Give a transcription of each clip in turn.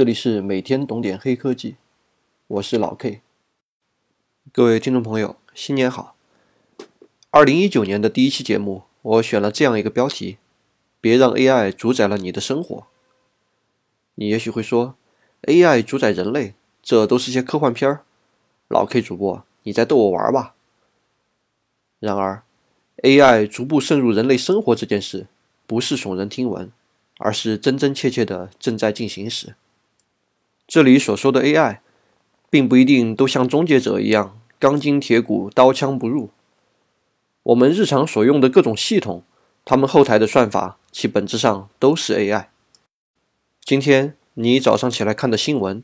这里是每天懂点黑科技，我是老 K。各位听众朋友，新年好！二零一九年的第一期节目，我选了这样一个标题：别让 AI 主宰了你的生活。你也许会说，AI 主宰人类，这都是些科幻片儿。老 K 主播，你在逗我玩吧？然而，AI 逐步渗入人类生活这件事，不是耸人听闻，而是真真切切的正在进行时。这里所说的 AI，并不一定都像终结者一样钢筋铁骨、刀枪不入。我们日常所用的各种系统，它们后台的算法，其本质上都是 AI。今天你早上起来看的新闻，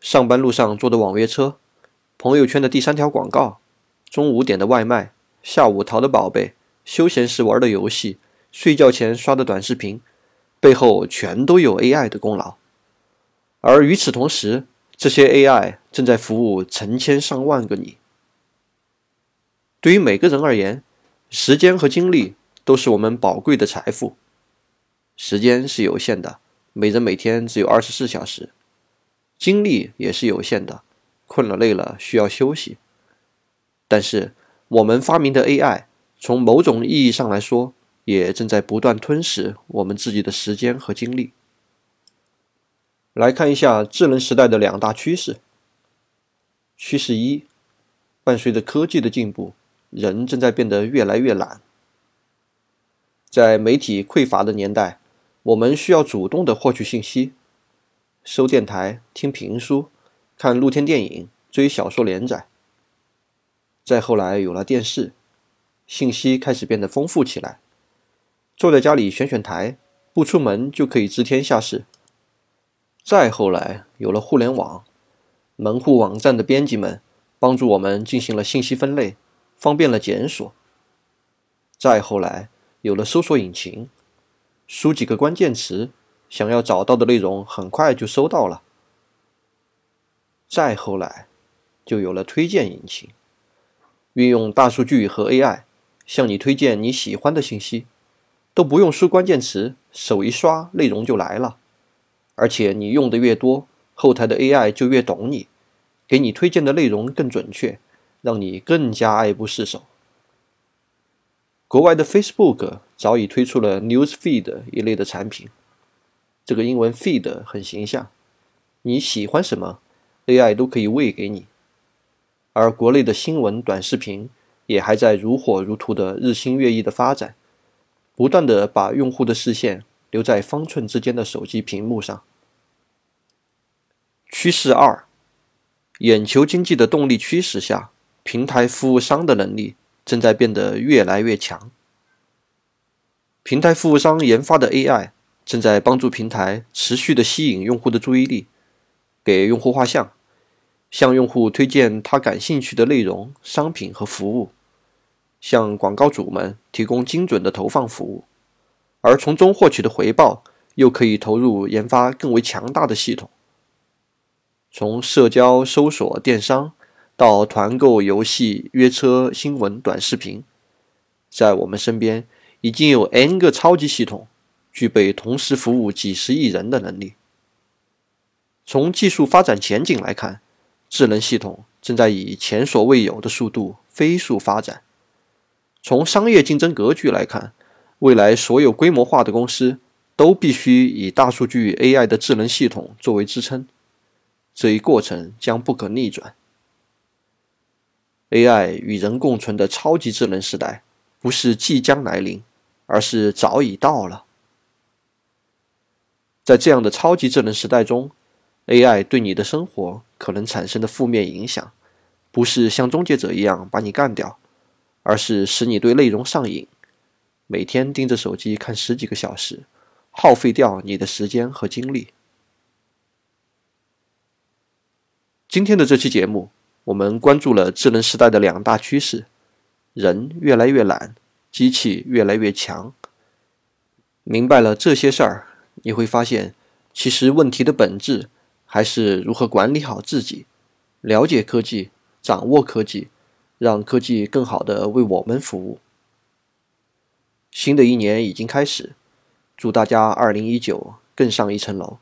上班路上坐的网约车，朋友圈的第三条广告，中午点的外卖，下午淘的宝贝，休闲时玩的游戏，睡觉前刷的短视频，背后全都有 AI 的功劳。而与此同时，这些 AI 正在服务成千上万个你。对于每个人而言，时间和精力都是我们宝贵的财富。时间是有限的，每人每天只有二十四小时；精力也是有限的，困了累了需要休息。但是，我们发明的 AI，从某种意义上来说，也正在不断吞噬我们自己的时间和精力。来看一下智能时代的两大趋势。趋势一：伴随着科技的进步，人正在变得越来越懒。在媒体匮乏的年代，我们需要主动的获取信息，收电台、听评书、看露天电影、追小说连载。再后来有了电视，信息开始变得丰富起来，坐在家里选选台，不出门就可以知天下事。再后来，有了互联网，门户网站的编辑们帮助我们进行了信息分类，方便了检索。再后来，有了搜索引擎，输几个关键词，想要找到的内容很快就搜到了。再后来，就有了推荐引擎，运用大数据和 AI 向你推荐你喜欢的信息，都不用输关键词，手一刷，内容就来了。而且你用的越多，后台的 AI 就越懂你，给你推荐的内容更准确，让你更加爱不释手。国外的 Facebook 早已推出了 News Feed 一类的产品，这个英文 Feed 很形象，你喜欢什么，AI 都可以喂给你。而国内的新闻短视频也还在如火如荼的日新月异的发展，不断的把用户的视线留在方寸之间的手机屏幕上。趋势二，眼球经济的动力驱使下，平台服务商的能力正在变得越来越强。平台服务商研发的 AI 正在帮助平台持续的吸引用户的注意力，给用户画像，向用户推荐他感兴趣的内容、商品和服务，向广告主们提供精准的投放服务，而从中获取的回报又可以投入研发更为强大的系统。从社交、搜索、电商到团购、游戏、约车、新闻、短视频，在我们身边已经有 N 个超级系统，具备同时服务几十亿人的能力。从技术发展前景来看，智能系统正在以前所未有的速度飞速发展。从商业竞争格局来看，未来所有规模化的公司都必须以大数据 AI 的智能系统作为支撑。这一过程将不可逆转。AI 与人共存的超级智能时代，不是即将来临，而是早已到了。在这样的超级智能时代中，AI 对你的生活可能产生的负面影响，不是像终结者一样把你干掉，而是使你对内容上瘾，每天盯着手机看十几个小时，耗费掉你的时间和精力。今天的这期节目，我们关注了智能时代的两大趋势：人越来越懒，机器越来越强。明白了这些事儿，你会发现，其实问题的本质还是如何管理好自己，了解科技，掌握科技，让科技更好的为我们服务。新的一年已经开始，祝大家二零一九更上一层楼。